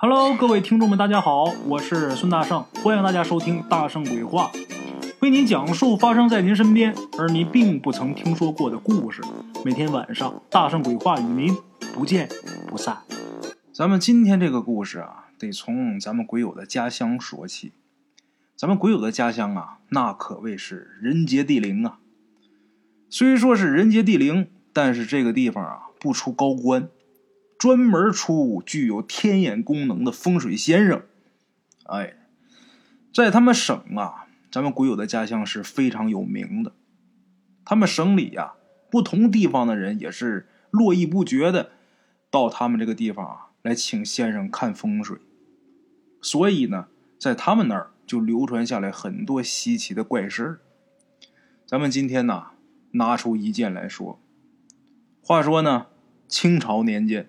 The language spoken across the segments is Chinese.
Hello，各位听众们，大家好，我是孙大圣，欢迎大家收听《大圣鬼话》，为您讲述发生在您身边而您并不曾听说过的故事。每天晚上，《大圣鬼话》与您不见不散。咱们今天这个故事啊，得从咱们鬼友的家乡说起。咱们鬼友的家乡啊，那可谓是人杰地灵啊。虽说是人杰地灵，但是这个地方啊，不出高官，专门出具有天眼功能的风水先生。哎，在他们省啊，咱们鬼友的家乡是非常有名的。他们省里呀，不同地方的人也是络绎不绝的到他们这个地方啊。来请先生看风水，所以呢，在他们那儿就流传下来很多稀奇的怪事儿咱们今天呢，拿出一件来说。话说呢，清朝年间，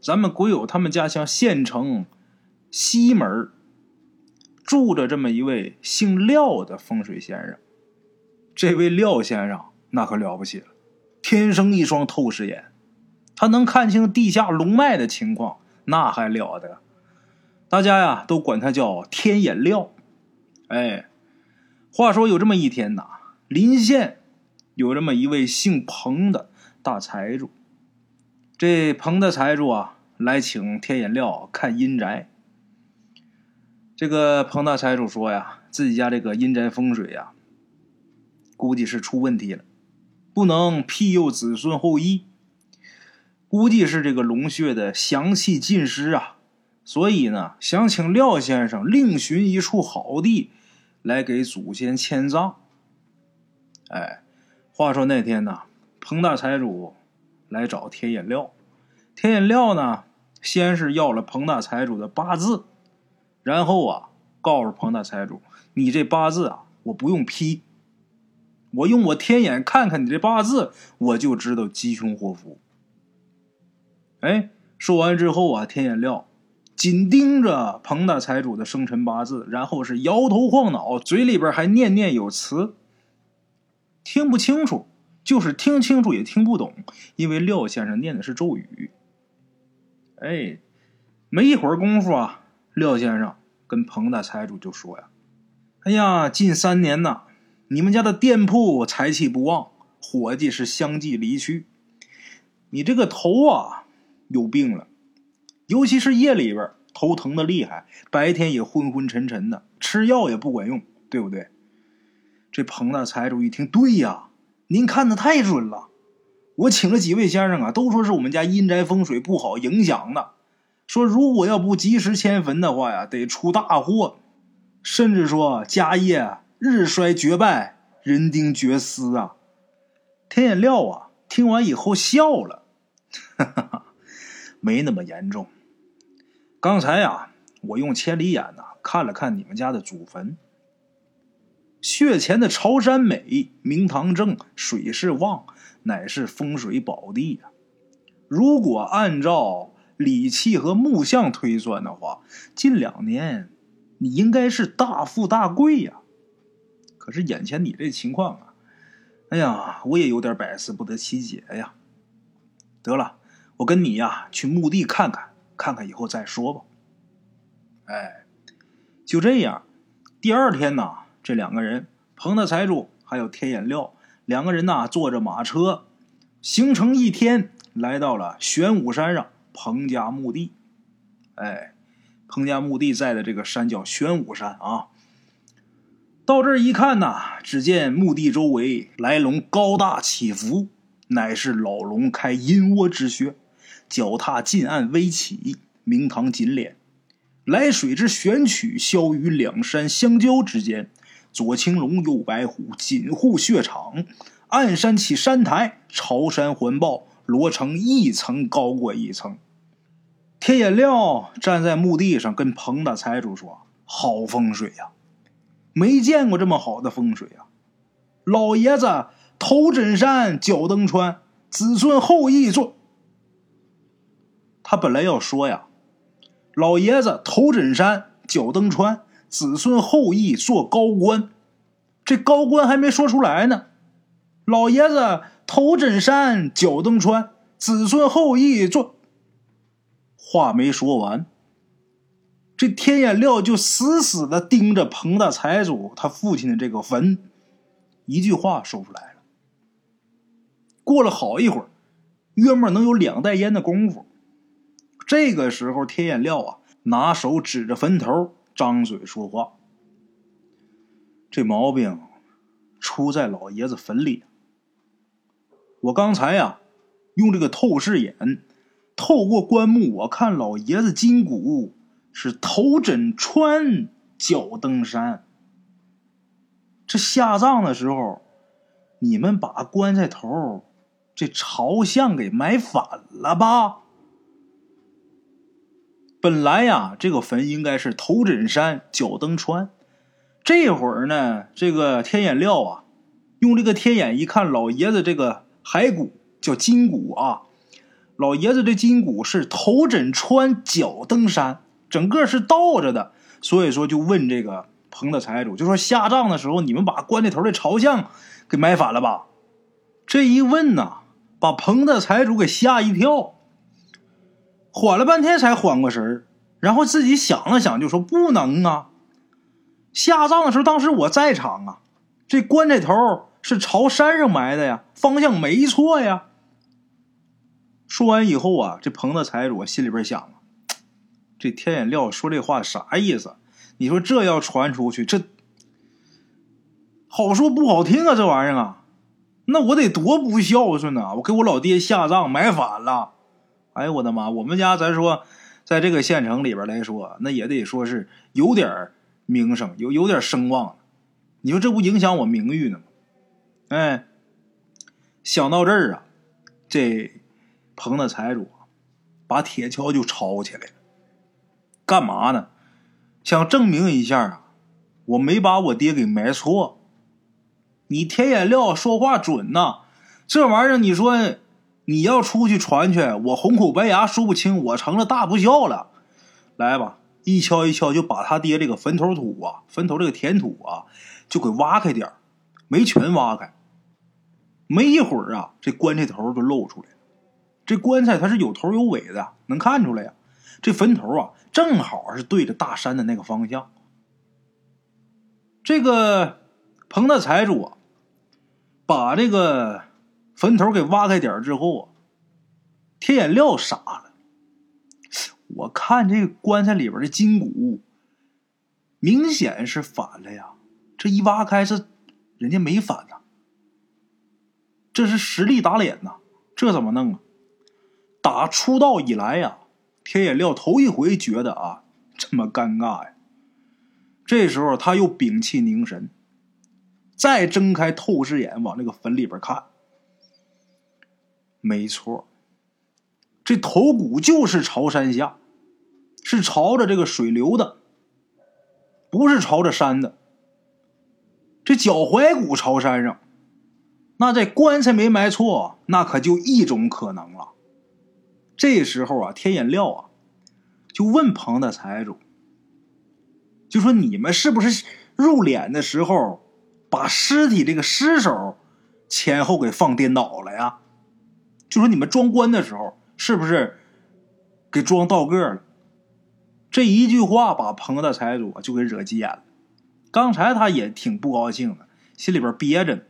咱们鬼友他们家乡县城西门住着这么一位姓廖的风水先生。这位廖先生那可了不起了，天生一双透视眼。他能看清地下龙脉的情况，那还了得！大家呀都管他叫天眼廖。哎，话说有这么一天呐，临县有这么一位姓彭的大财主。这彭的财主啊，来请天眼料看阴宅。这个彭大财主说呀，自己家这个阴宅风水呀，估计是出问题了，不能庇佑子孙后裔。估计是这个龙穴的祥气尽失啊，所以呢，想请廖先生另寻一处好地来给祖先迁葬。哎，话说那天呢，彭大财主来找天眼料，天眼料呢，先是要了彭大财主的八字，然后啊，告诉彭大财主：“你这八字啊，我不用批，我用我天眼看看你这八字，我就知道吉凶祸福。”哎，说完之后啊，天眼料紧盯着彭大财主的生辰八字，然后是摇头晃脑，嘴里边还念念有词，听不清楚，就是听清楚也听不懂，因为廖先生念的是咒语。哎，没一会儿功夫啊，廖先生跟彭大财主就说呀：“哎呀，近三年呐，你们家的店铺财气不旺，伙计是相继离去，你这个头啊。”有病了，尤其是夜里边头疼的厉害，白天也昏昏沉沉的，吃药也不管用，对不对？这彭大财主一听，对呀，您看的太准了。我请了几位先生啊，都说是我们家阴宅风水不好影响的，说如果要不及时迁坟的话呀，得出大祸，甚至说家业日衰绝败，人丁绝嗣啊。天眼料啊，听完以后笑了，哈哈哈。没那么严重。刚才呀，我用千里眼呐看了看你们家的祖坟，穴前的朝山美，明堂正，水势旺，乃是风水宝地呀。如果按照礼器和木相推算的话，近两年你应该是大富大贵呀。可是眼前你这情况啊，哎呀，我也有点百思不得其解呀。得了。我跟你呀去墓地看看，看看以后再说吧。哎，就这样。第二天呢，这两个人，彭大财主还有天眼料，两个人呐坐着马车，行程一天，来到了玄武山上彭家墓地。哎，彭家墓地在的这个山叫玄武山啊。到这儿一看呐，只见墓地周围来龙高大起伏，乃是老龙开阴窝之穴。脚踏近岸微起，明堂紧敛，来水之玄曲消于两山相交之间。左青龙，右白虎，紧护血场。暗山起山台，朝山环抱，罗成一层高过一层。天眼料站在墓地上，跟彭大财主说：“好风水呀，没见过这么好的风水啊！老爷子头枕山，脚蹬川，子孙后裔做。”他本来要说呀，老爷子头枕山，脚蹬川，子孙后裔做高官。这高官还没说出来呢。老爷子头枕山，脚蹬川，子孙后裔做。话没说完，这天眼料就死死的盯着彭大财主他父亲的这个坟，一句话说不来了。过了好一会儿，约莫能有两袋烟的功夫，这个时候天眼料啊，拿手指着坟头，张嘴说话。这毛病出在老爷子坟里。我刚才呀，用这个透视眼透过棺木，我看老爷子筋骨是头枕川，脚登山。这下葬的时候，你们把棺材头这朝向给埋反了吧？本来呀，这个坟应该是头枕山，脚蹬川。这会儿呢，这个天眼料啊，用这个天眼一看，老爷子这个骸骨叫筋骨啊，老爷子这筋骨是头枕川，脚蹬山，整个是倒着的，所以说就问这个彭的财主，就说下葬的时候你们把棺材头的朝向给埋反了吧？这一问呐，把彭的财主给吓一跳，缓了半天才缓过神儿，然后自己想了想，就说不能啊。下葬的时候，当时我在场啊，这棺材头是朝山上埋的呀，方向没错呀。说完以后啊，这彭大财主心里边想啊，这天眼料说这话啥意思？你说这要传出去，这好说不好听啊，这玩意儿啊，那我得多不孝顺呐！我给我老爹下葬埋反了，哎呦我的妈！我们家咱说，在这个县城里边来说，那也得说是有点。名声有有点声望，你说这不影响我名誉呢吗？哎，想到这儿啊，这彭的财主把铁锹就抄起来了，干嘛呢？想证明一下啊，我没把我爹给埋错。你天眼料说话准呐，这玩意儿你说你要出去传去，我红口白牙说不清，我成了大不孝了。来吧。一敲一敲，就把他爹这个坟头土啊，坟头这个填土啊，就给挖开点没全挖开。没一会儿啊，这棺材头就露出来了。这棺材它是有头有尾的，能看出来呀。这坟头啊，正好是对着大山的那个方向。这个彭大财主啊，把这个坟头给挖开点之后啊，天眼料傻了。我看这棺材里边的筋骨，明显是反了呀！这一挖开，是人家没反呐，这是实力打脸呐！这怎么弄啊？打出道以来呀，天眼料头一回觉得啊这么尴尬呀！这时候他又屏气凝神，再睁开透视眼往那个坟里边看，没错，这头骨就是朝山下。是朝着这个水流的，不是朝着山的。这脚踝骨朝山上，那这棺材没埋错，那可就一种可能了。这时候啊，天眼料啊，就问彭大财主，就说：“你们是不是入殓的时候，把尸体这个尸首前后给放颠倒了呀？就说你们装棺的时候，是不是给装倒个了？”这一句话把彭大财主就给惹急眼了。刚才他也挺不高兴的，心里边憋着呢。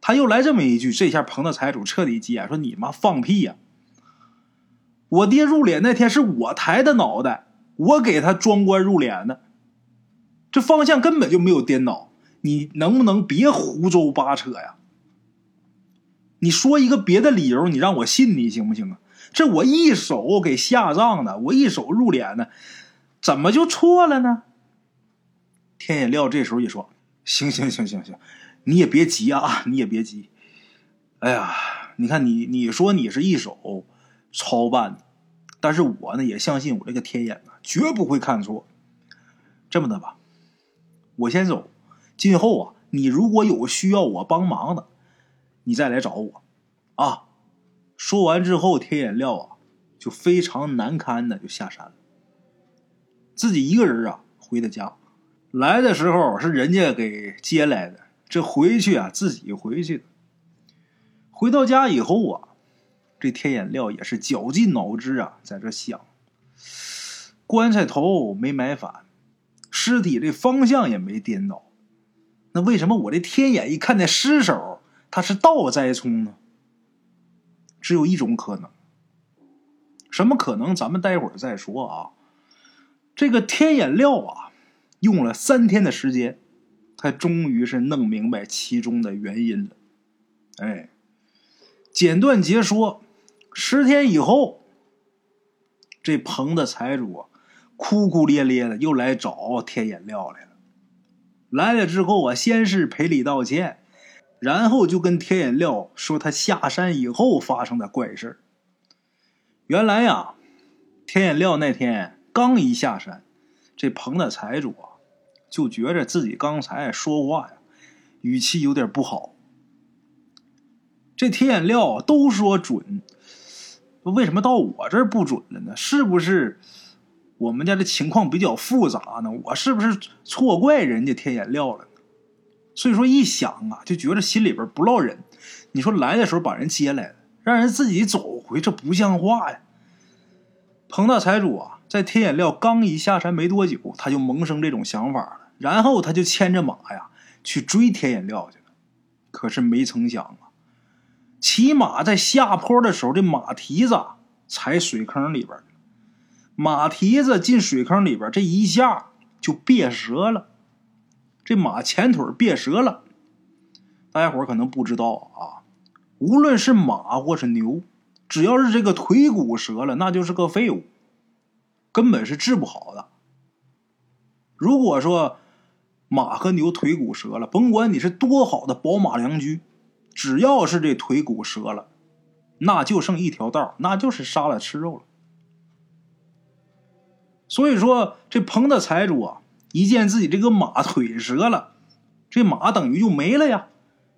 他又来这么一句，这下彭大财主彻底急眼，说：“你妈放屁呀！我爹入殓那天是我抬的脑袋，我给他装棺入殓的，这方向根本就没有颠倒。你能不能别胡诌八扯呀？你说一个别的理由，你让我信你行不行啊？这我一手给下葬的，我一手入殓的。”怎么就错了呢？天眼料这时候也说：“行行行行行，你也别急啊，你也别急。哎呀，你看你你说你是一手操办的，但是我呢也相信我这个天眼啊，绝不会看错。这么的吧，我先走。今后啊，你如果有需要我帮忙的，你再来找我啊。”说完之后，天眼料啊就非常难堪的就下山了。自己一个人啊，回的家。来的时候是人家给接来的，这回去啊，自己回去。回到家以后啊，这天眼料也是绞尽脑汁啊，在这想：棺材头没埋反，尸体这方向也没颠倒，那为什么我这天眼一看那尸首，它是倒栽葱呢？只有一种可能，什么可能？咱们待会儿再说啊。这个天眼料啊，用了三天的时间，他终于是弄明白其中的原因了。哎，简短截说，十天以后，这棚的财主啊，哭哭咧咧的又来找天眼料来了。来了之后啊，先是赔礼道歉。然后就跟天眼料说他下山以后发生的怪事原来呀，天眼料那天刚一下山，这棚的财主啊就觉着自己刚才说话呀语气有点不好。这天眼料都说准，为什么到我这儿不准了呢？是不是我们家的情况比较复杂呢？我是不是错怪人家天眼料了？所以说一想啊，就觉得心里边不落忍。你说来的时候把人接来了，让人自己走回，这不像话呀。彭大财主啊，在天眼料刚一下山没多久，他就萌生这种想法了。然后他就牵着马呀去追天眼料去了。可是没曾想啊，骑马在下坡的时候，这马蹄子踩水坑里边马蹄子进水坑里边，这一下就别折了。这马前腿别折了，大家伙可能不知道啊。无论是马或是牛，只要是这个腿骨折了，那就是个废物，根本是治不好的。如果说马和牛腿骨折了，甭管你是多好的宝马良驹，只要是这腿骨折了，那就剩一条道，那就是杀了吃肉了。所以说，这彭的财主啊。一见自己这个马腿折了，这马等于就没了呀！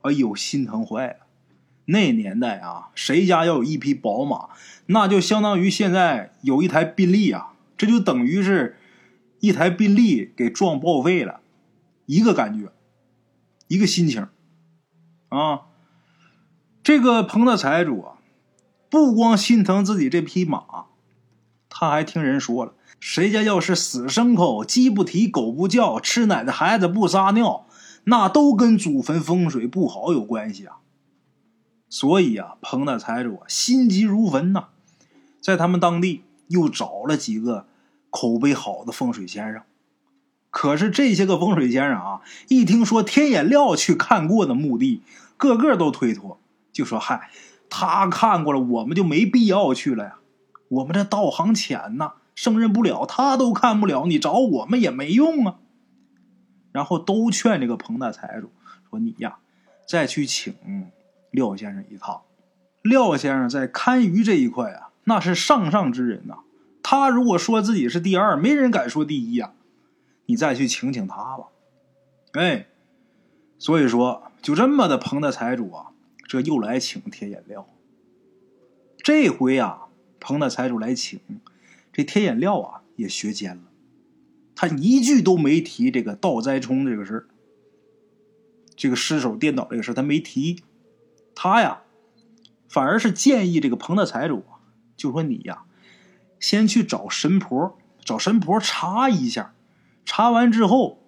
哎呦，心疼坏了。那年代啊，谁家要有一匹宝马，那就相当于现在有一台宾利啊，这就等于是一台宾利给撞报废了，一个感觉，一个心情啊。这个彭大财主啊，不光心疼自己这匹马，他还听人说了。谁家要是死牲口，鸡不啼，狗不叫，吃奶的孩子不撒尿，那都跟祖坟风水不好有关系啊。所以啊，彭大财主心急如焚呐，在他们当地又找了几个口碑好的风水先生。可是这些个风水先生啊，一听说天眼料去看过的墓地，个个都推脱，就说：“嗨，他看过了，我们就没必要去了呀。我们这道行浅呐。”胜任不了，他都看不了，你找我们也没用啊。然后都劝这个彭大财主说：“你呀，再去请廖先生一趟。廖先生在堪舆这一块啊，那是上上之人呐。他如果说自己是第二，没人敢说第一呀。你再去请请他吧。”哎，所以说就这么的，彭大财主啊，这又来请铁眼料。这回啊，彭大财主来请。这天眼料啊也学尖了，他一句都没提这个倒栽葱这个事，这个失手颠倒这个事他没提，他呀反而是建议这个彭大财主，就说你呀先去找神婆，找神婆查一下，查完之后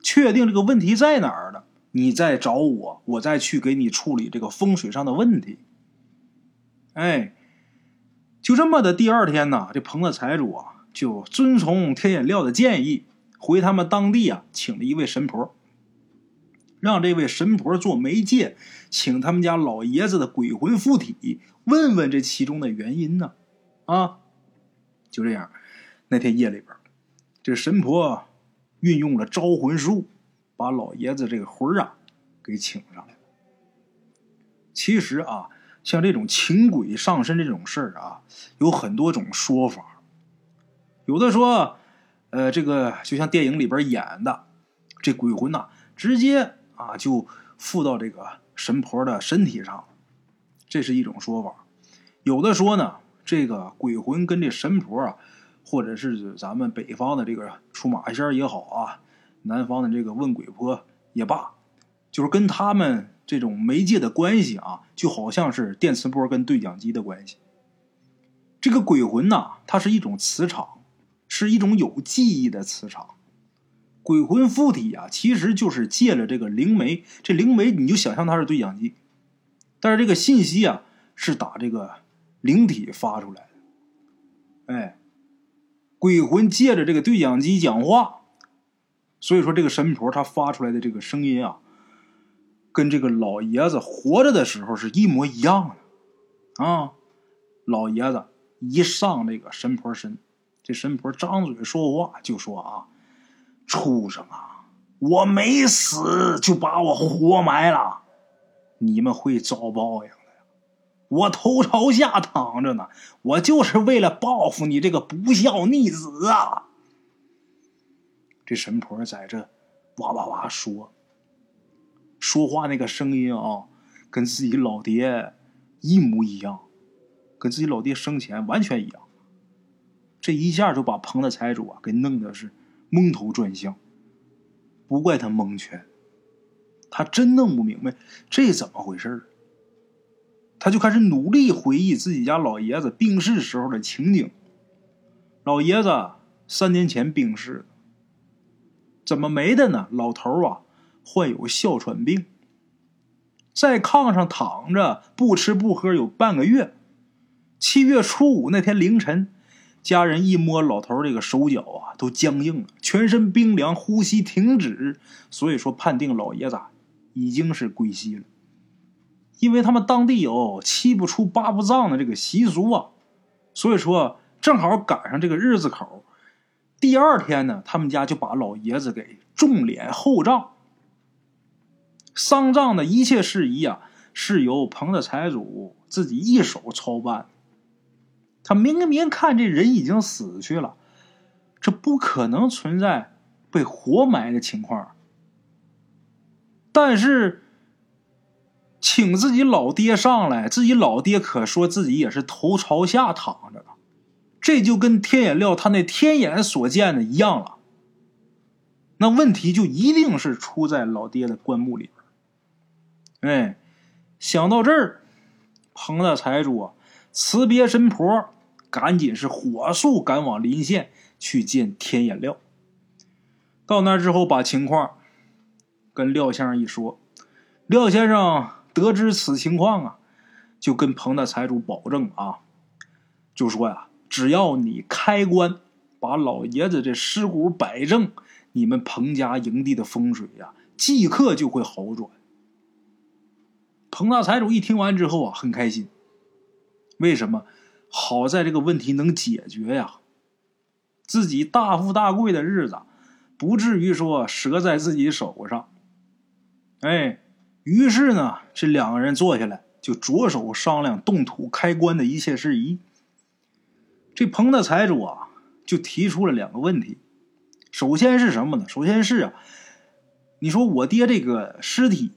确定这个问题在哪儿了，你再找我，我再去给你处理这个风水上的问题。哎。就这么的，第二天呢，这棚子财主啊，就遵从天眼料的建议，回他们当地啊，请了一位神婆，让这位神婆做媒介，请他们家老爷子的鬼魂附体，问问这其中的原因呢。啊，就这样，那天夜里边，这神婆运用了招魂术，把老爷子这个魂啊给请上来了。其实啊。像这种请鬼上身这种事儿啊，有很多种说法。有的说，呃，这个就像电影里边演的，这鬼魂呐，直接啊就附到这个神婆的身体上，这是一种说法。有的说呢，这个鬼魂跟这神婆啊，或者是咱们北方的这个出马仙也好啊，南方的这个问鬼婆也罢，就是跟他们。这种媒介的关系啊，就好像是电磁波跟对讲机的关系。这个鬼魂呐，它是一种磁场，是一种有记忆的磁场。鬼魂附体啊，其实就是借了这个灵媒。这灵媒你就想象它是对讲机，但是这个信息啊是打这个灵体发出来的。哎，鬼魂借着这个对讲机讲话，所以说这个神婆她发出来的这个声音啊，跟这个老爷子活着的时候是一模一样的啊。老爷子一上这个神婆身，这神婆张嘴说话就说啊。畜生啊！我没死就把我活埋了，你们会遭报应的呀！我头朝下躺着呢，我就是为了报复你这个不孝逆子啊！这神婆在这哇哇哇说，说话那个声音啊，跟自己老爹一模一样，跟自己老爹生前完全一样。这一下就把彭的财主啊给弄的是。蒙头转向，不怪他蒙圈，他真弄不明白这怎么回事他就开始努力回忆自己家老爷子病逝时候的情景。老爷子三年前病逝，怎么没的呢？老头啊，患有哮喘病，在炕上躺着不吃不喝有半个月。七月初五那天凌晨。家人一摸老头这个手脚啊，都僵硬了，全身冰凉，呼吸停止。所以说，判定老爷子已经是归西了。因为他们当地有七不出八不葬的这个习俗啊，所以说正好赶上这个日子口。第二天呢，他们家就把老爷子给重殓厚葬。丧葬的一切事宜啊，是由彭的财主自己一手操办。他明明看这人已经死去了，这不可能存在被活埋的情况。但是，请自己老爹上来，自己老爹可说自己也是头朝下躺着的，这就跟天眼料他那天眼所见的一样了。那问题就一定是出在老爹的棺木里。哎，想到这儿，彭大财主啊，辞别神婆。赶紧是火速赶往临县去见天眼廖。到那之后，把情况跟廖先生一说，廖先生得知此情况啊，就跟彭大财主保证啊，就说呀，只要你开棺把老爷子这尸骨摆正，你们彭家营地的风水呀，即刻就会好转。彭大财主一听完之后啊，很开心，为什么？好在这个问题能解决呀，自己大富大贵的日子不至于说折在自己手上。哎，于是呢，这两个人坐下来就着手商量动土开棺的一切事宜。这彭大财主啊，就提出了两个问题。首先是什么呢？首先是啊，你说我爹这个尸体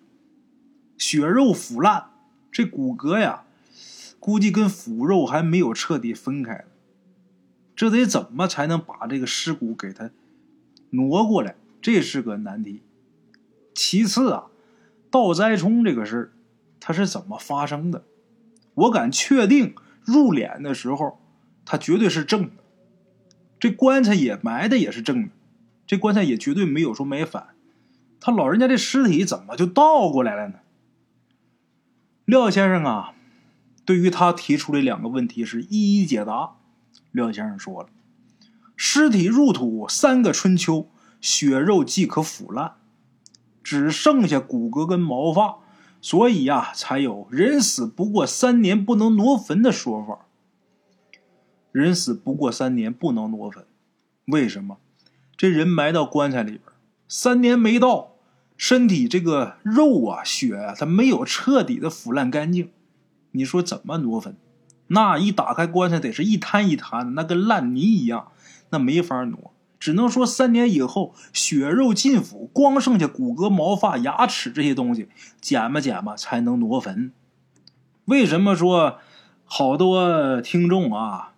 血肉腐烂，这骨骼呀。估计跟腐肉还没有彻底分开，这得怎么才能把这个尸骨给它挪过来？这是个难题。其次啊，倒栽葱这个事，它是怎么发生的？我敢确定，入殓的时候，它绝对是正的，这棺材也埋的也是正的，这棺材也绝对没有说埋反。他老人家这尸体怎么就倒过来了呢？廖先生啊。对于他提出的两个问题是一一解答。廖先生说了：“尸体入土三个春秋，血肉即可腐烂，只剩下骨骼跟毛发，所以呀，才有人死不过三年不能挪坟的说法。人死不过三年不能挪坟，为什么？这人埋到棺材里边，三年没到，身体这个肉啊、血啊，它没有彻底的腐烂干净。”你说怎么挪坟？那一打开棺材，得是一滩一滩的，那跟烂泥一样，那没法挪。只能说三年以后，血肉尽腐，光剩下骨骼、毛发、牙齿这些东西，捡吧捡吧才能挪坟。为什么说好多听众啊，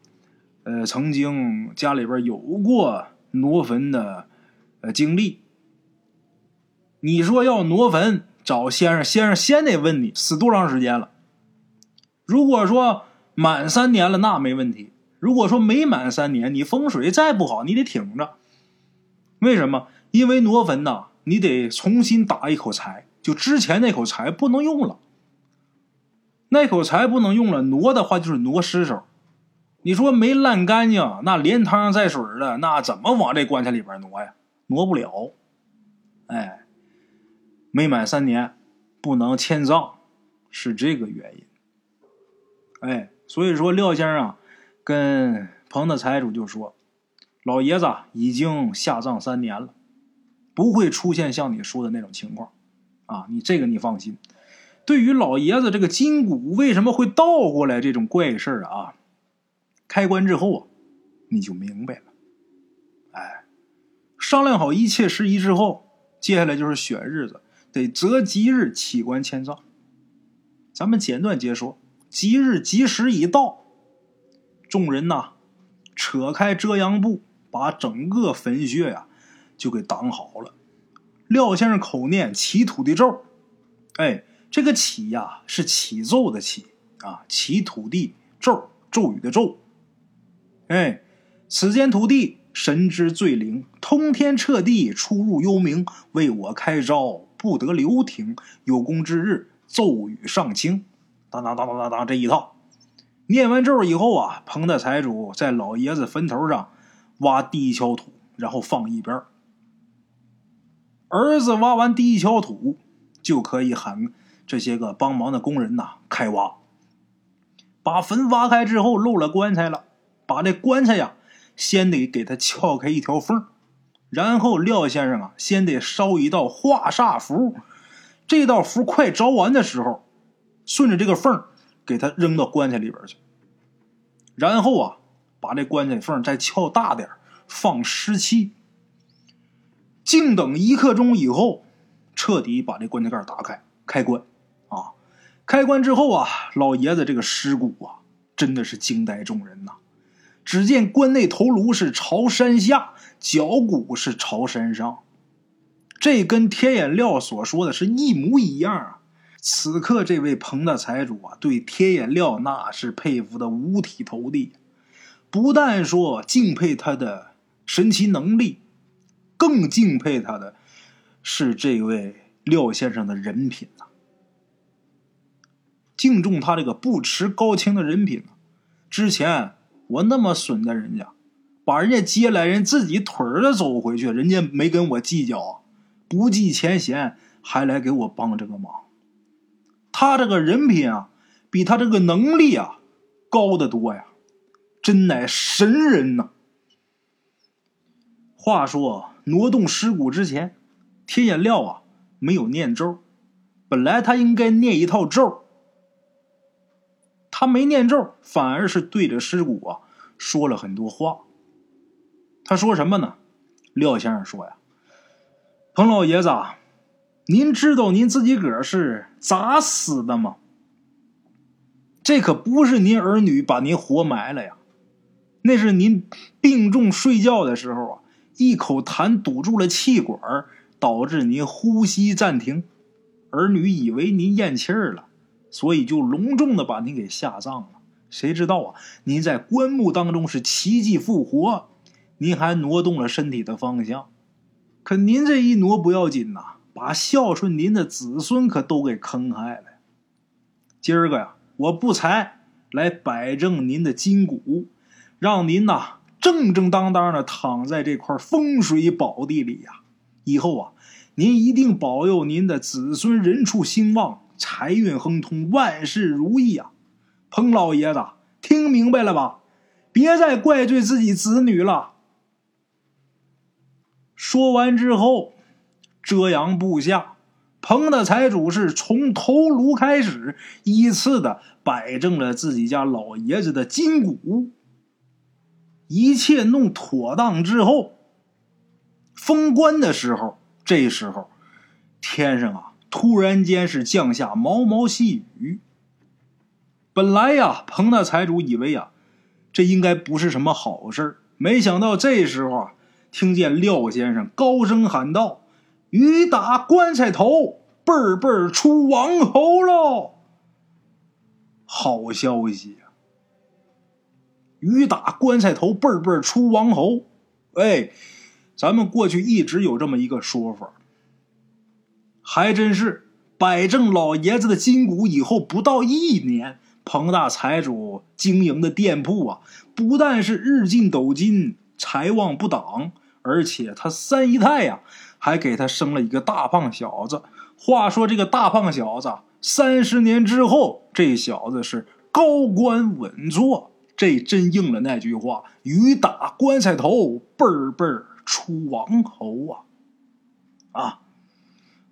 呃，曾经家里边有过挪坟的呃经历？你说要挪坟，找先生，先生先得问你死多长时间了。如果说满三年了，那没问题。如果说没满三年，你风水再不好，你得挺着。为什么？因为挪坟呐，你得重新打一口柴，就之前那口柴不能用了。那口柴不能用了，挪的话就是挪尸首。你说没烂干净，那连汤带水的，那怎么往这棺材里边挪呀？挪不了。哎，没满三年不能迁葬，是这个原因。哎，所以说廖先生啊，跟彭的财主就说：“老爷子已经下葬三年了，不会出现像你说的那种情况。啊，你这个你放心。对于老爷子这个筋骨为什么会倒过来这种怪事儿啊？”开棺之后啊，你就明白了。哎，商量好一切事宜之后，接下来就是选日子，得择吉日起棺迁葬。咱们简短截说，吉日吉时已到，众人呐，扯开遮阳布，把整个坟穴呀就给挡好了。廖先生口念起土地咒，哎，这个起呀是起奏的起啊，起土地咒，咒语的咒。哎，此间土地神之最灵，通天彻地，出入幽冥，为我开招，不得留停。有功之日，奏语上清。当当当当当当，这一套念完咒以后啊，彭大财主在老爷子坟头上挖第一锹土，然后放一边。儿子挖完第一锹土，就可以喊这些个帮忙的工人呐开挖。把坟挖开之后，漏了棺材了。把这棺材呀，先得给他撬开一条缝，然后廖先生啊，先得烧一道化煞符。这道符快着完的时候，顺着这个缝给他扔到棺材里边去。然后啊，把这棺材缝再撬大点放湿气。静等一刻钟以后，彻底把这棺材盖打开，开棺。啊，开棺之后啊，老爷子这个尸骨啊，真的是惊呆众人呐。只见棺内头颅是朝山下，脚骨是朝山上，这跟天眼料所说的是一模一样啊！此刻这位彭大财主啊，对天眼料那是佩服的五体投地，不但说敬佩他的神奇能力，更敬佩他的是这位廖先生的人品呐，敬重他这个不持高清的人品啊之前。我那么损待人家，把人家接来，人自己腿儿着走回去，人家没跟我计较，不计前嫌，还来给我帮这个忙。他这个人品啊，比他这个能力啊高得多呀，真乃神人呐。话说挪动尸骨之前，天眼料啊没有念咒，本来他应该念一套咒。他没念咒，反而是对着尸骨啊说了很多话。他说什么呢？廖先生说呀：“彭老爷子，您知道您自己个儿是咋死的吗？这可不是您儿女把您活埋了呀，那是您病重睡觉的时候啊，一口痰堵住了气管，导致您呼吸暂停，儿女以为您咽气儿了。”所以就隆重的把您给下葬了。谁知道啊？您在棺木当中是奇迹复活，您还挪动了身体的方向。可您这一挪不要紧呐，把孝顺您的子孙可都给坑害了。今儿个呀，我不才来摆正您的筋骨，让您呐正正当当的躺在这块风水宝地里呀。以后啊，您一定保佑您的子孙人畜兴旺。财运亨通，万事如意啊！彭老爷子，听明白了吧？别再怪罪自己子女了。说完之后，遮阳布下，彭的财主是从头颅开始，依次的摆正了自己家老爷子的筋骨。一切弄妥当之后，封棺的时候，这时候天上啊！突然间是降下毛毛细雨。本来呀，彭大财主以为呀，这应该不是什么好事没想到这时候啊，听见廖先生高声喊道：“雨打棺材头，辈儿辈儿出王侯喽！”好消息呀！雨打棺材头，辈辈出王侯。哎，咱们过去一直有这么一个说法，还真是摆正老爷子的筋骨以后，不到一年，彭大财主经营的店铺啊，不但是日进斗金，财旺不挡，而且他三姨太呀，还给他生了一个大胖小子。话说这个大胖小子，三十年之后，这小子是高官稳坐，这真应了那句话：“雨打棺材头，辈儿辈儿出王侯啊！”啊，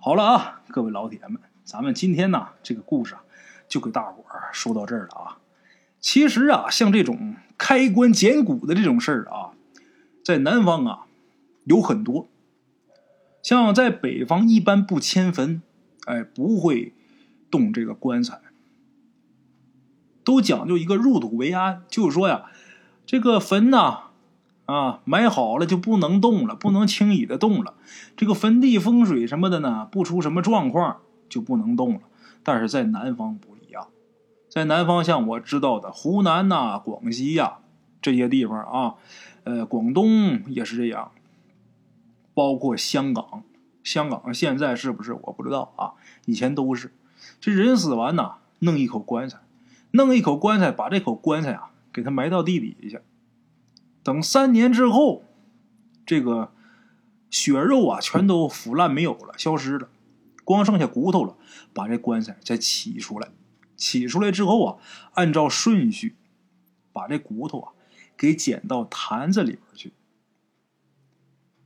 好了啊，各位老铁们，咱们今天呢这个故事啊，就给大伙儿说到这儿了啊。其实啊，像这种开棺捡骨的这种事儿啊，在南方啊有很多。像在北方，一般不迁坟，哎，不会动这个棺材，都讲究一个入土为安，就是说呀，这个坟呐，啊，啊埋好了就不能动了，不能轻易的动了。这个坟地风水什么的呢，不出什么状况就不能动了。但是在南方不一样，在南方像我知道的湖南呐、广西呀这些地方啊，呃，广东也是这样。包括香港，香港现在是不是我不知道啊？以前都是，这人死完呐，弄一口棺材，弄一口棺材，把这口棺材啊给他埋到地底下，等三年之后，这个血肉啊全都腐烂没有了，消失了，光剩下骨头了，把这棺材再起出来，起出来之后啊，按照顺序把这骨头啊给捡到坛子里边去。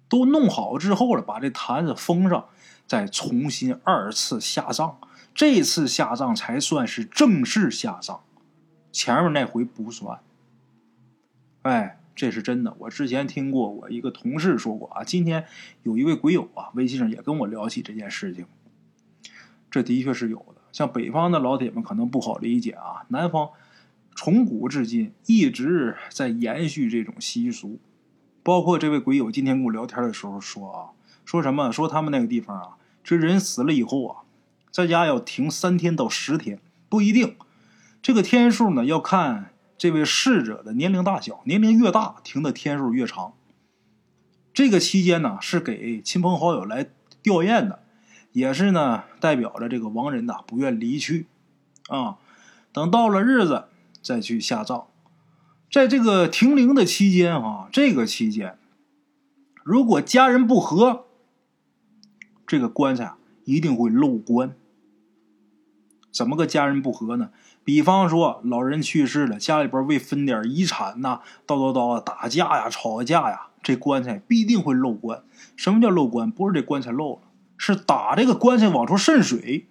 都弄好之后了，把这坛子封上，再重新二次下葬。这次下葬才算是正式下葬，前面那回不算。哎，这是真的。我之前听过，我一个同事说过啊。今天有一位鬼友啊，微信上也跟我聊起这件事情。这的确是有的。像北方的老铁们可能不好理解啊，南方从古至今一直在延续这种习俗。包括这位鬼友今天跟我聊天的时候说啊，说什么？说他们那个地方啊，这人死了以后啊，在家要停三天到十天，不一定。这个天数呢，要看这位逝者的年龄大小，年龄越大，停的天数越长。这个期间呢，是给亲朋好友来吊唁的，也是呢，代表着这个亡人呐不愿离去啊。等到了日子再去下葬。在这个停灵的期间啊，这个期间，如果家人不和，这个棺材一定会漏棺。怎么个家人不和呢？比方说老人去世了，家里边为分点遗产呐，叨叨叨啊打架呀、吵架呀，这棺材必定会漏棺。什么叫漏棺？不是这棺材漏了，是打这个棺材往出渗水，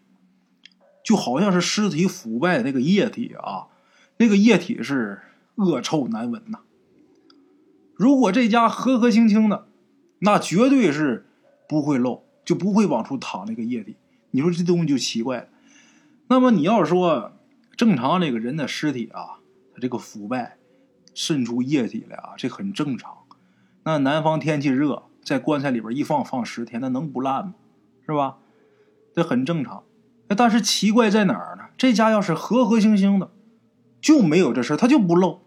就好像是尸体腐败的那个液体啊，那个液体是。恶臭难闻呐！如果这家和和清清的，那绝对是不会漏，就不会往出淌那个液体。你说这东西就奇怪了。那么你要说正常这个人的尸体啊，他这个腐败渗出液体来啊，这很正常。那南方天气热，在棺材里边一放放十天，那能不烂吗？是吧？这很正常。但是奇怪在哪儿呢？这家要是和和兴兴的。就没有这事他就不漏。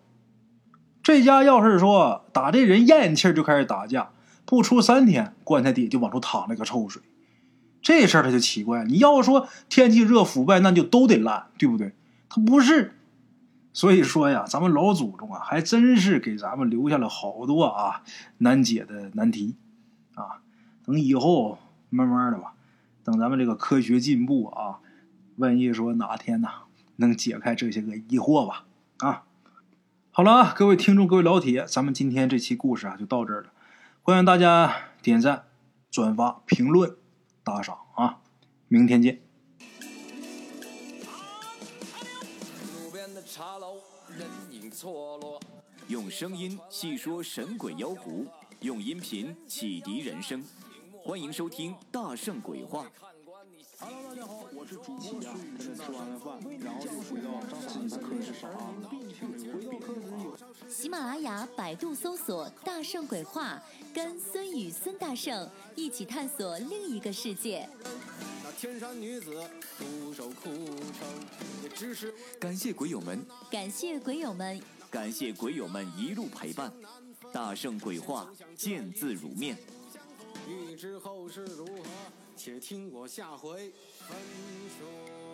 这家要是说打这人咽气就开始打架，不出三天，棺材底就往出淌那个臭水，这事儿他就奇怪。你要说天气热腐败，那就都得烂，对不对？他不是，所以说呀，咱们老祖宗啊，还真是给咱们留下了好多啊难解的难题啊。等以后慢慢的吧，等咱们这个科学进步啊，万一说哪天呢？能解开这些个疑惑吧？啊，好了，各位听众，各位老铁，咱们今天这期故事啊就到这儿了。欢迎大家点赞、转发、评论、打赏啊！明天见。茶楼人影错落用声音细说神鬼妖狐，用音频启迪人生。欢迎收听《大圣鬼话》。Hello，大家好，我是主播孙宇。现在吃完了饭，然后就回到自己的课室上啊。喜马拉雅、百度搜索“大圣鬼话”，跟孙宇、孙大圣一起探索另一个世界。那天山女子独守孤城，也只是感谢鬼友们，感谢鬼友们。感谢鬼友们一路陪伴，大圣鬼话，见字如面。欲知后事如何，且听我下回分说。